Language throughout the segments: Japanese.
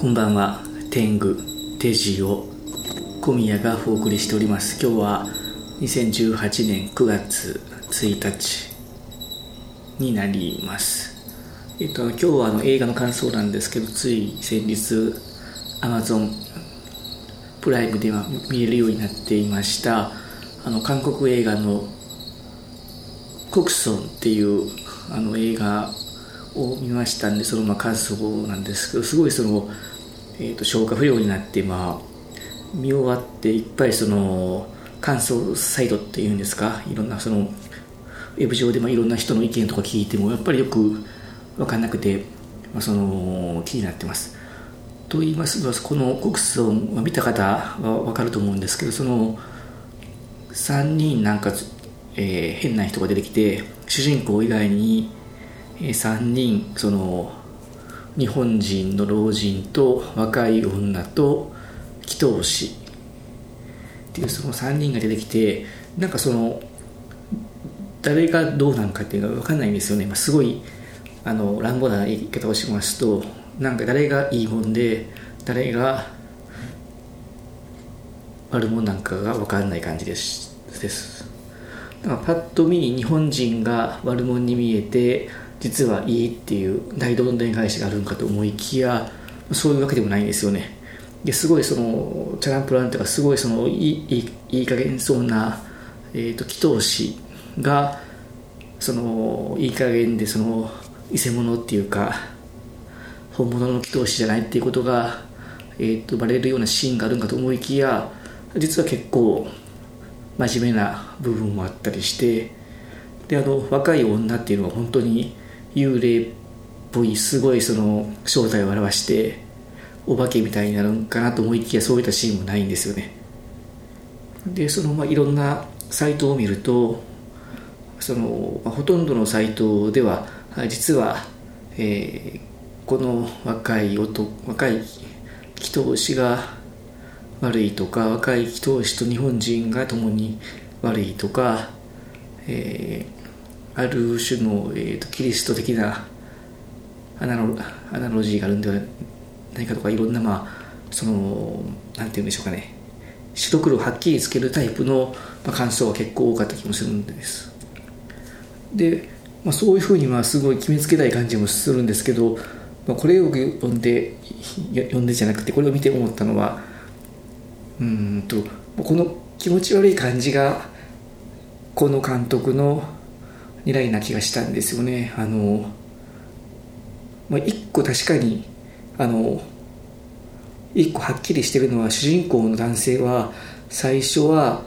こんばんは。天狗テジを小宮がお送りしております。今日は2018年9月1日になります。えっと今日はあの映画の感想なんですけどつい先日 Amazon プライムでは見れるようになっていましたあの韓国映画の「コクソン」っていうあの映画を見ましたんでそのまあ感想なんですけどすごいその、えー、と消化不良になってまあ見終わっていっぱいその感想サイトっていうんですかいろんなそのウェブ上でまあいろんな人の意見とか聞いてもやっぱりよく分かんなくて、まあ、その気になってます。と言いますとこの国葬を見た方は分かると思うんですけどその3人なんか、えー、変な人が出てきて主人公以外に3人その日本人の老人と若い女と祈祷師。っていうその3人が出てきてなんかその誰がどうなんかっていうのが分かんないんですよね、まあ、すごいあの乱暴な言い方をしますとなんか誰がいいもんで誰が悪者なんかが分かんない感じです。です。だからパッと見日本人が悪者に見えて実はいいっていう大どんでん返しがあるんかと思いきやそういうわけでもないんですよね。ですごいそのチャランプランとかすごいそのいいいい加減そうな、えーと、祈祷師がそのいい加減でその偽物っていうか本物の祈祷師じゃないっていうことが、えーと、とバレるようなシーンがあるんかと思いきや実は結構真面目な部分もあったりしてであの若い女っていうのは本当に幽霊っぽいすごいその正体を表してお化けみたいになるんかなと思いきやそういったシーンもないんですよね。でそのまあいろんなサイトを見るとその、まあ、ほとんどのサイトでは実は、えー、この若い男若い祈祷師が悪いとか若い祈祷師と日本人が共に悪いとか、えーある種の、えーと、キリスト的なアナロアナロジーがあるんではないかとかいろんなまあそのなんて言うんでしょうかね。白黒はっきりつけるタイプの、まあ、感想は結構多かった気もするんです。で、まあ、そういうふうにまあすごい決めつけたい感じもするんですけど、まあ、これを読んで読んでじゃなくてこれを見て思ったのはうんとこの気持ち悪い感じがこの監督の狙いな気がしたんですよね。あの、まあ、一個確かにあの一個はっきりしてるのは主人公の男性は最初は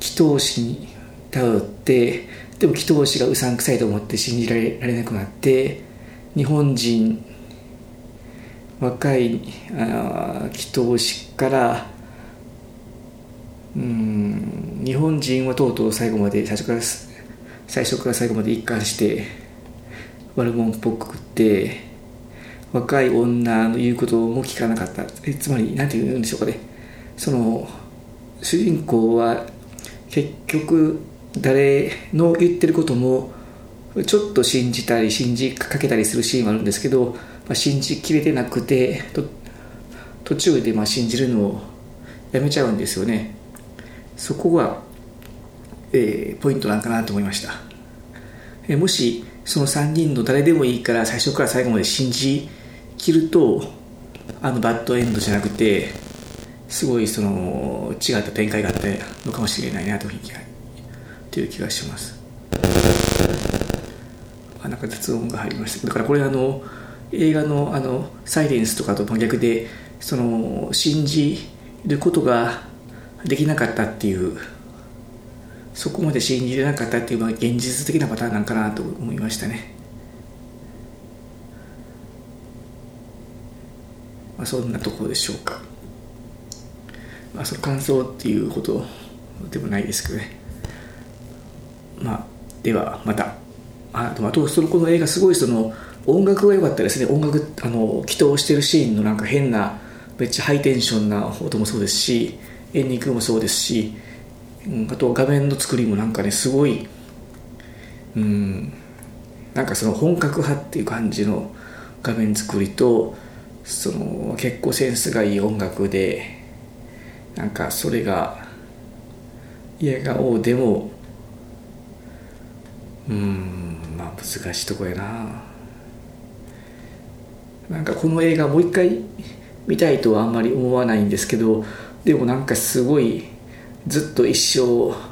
祈祷師に頼ってでも祈祷師がうさんくさいと思って信じられられなくなって日本人若いあ祈祷師からうん日本人はとうとう最後まで最初から最初から最後まで一貫して悪者っぽくて若い女の言うことも聞かなかった。えつまり何て言うんでしょうかね。その主人公は結局誰の言ってることもちょっと信じたり信じかけたりするシーンはあるんですけど、まあ、信じきれてなくて途中でまあ信じるのをやめちゃうんですよね。そこはえー、ポイントなんかなと思いました、えー、もしその3人の誰でもいいから最初から最後まで信じきるとあのバッドエンドじゃなくてすごいその違った展開があったのかもしれないなというという気がします。あなんか雑音が入りました。だからこれあの映画のあのサイレンスとかと真逆でその信じることができなかったっていうそこまで信じれなかったっていうのは現実的なパターンなんかなと思いましたね、まあ、そんなところでしょうか、まあ、その感想っていうことでもないですけどね。まあではまた。あとあとそのこの映画すごいその音楽が良かったですね。音楽あの祈祷してるシーンのなんか変なめっちゃハイテンションな音もそうですしエンディングもそうですしうんあと画面の作りもなんかねすごいうんなんかその本格派っていう感じの画面作りとその結構センスがいい音楽でなんかそれが映画王でもうんまあ難しいとこやな。なんかこの映画もう一回見たいとはあんまり思わないんですけどでもなんかすごいずっと一生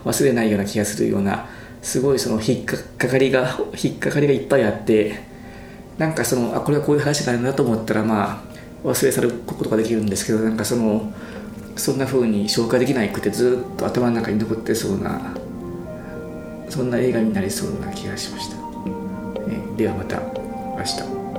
忘れないような気がするようなすごいその引っかかりが引っかかりがいっぱいあってなんかそのあこれはこういう話があるなと思ったらまあ忘れ去ることができるんですけどなんかそのそんな風に消化できないくてずっと頭の中に残ってそうなそんな映画になりそうな気がしました、えではまた明日。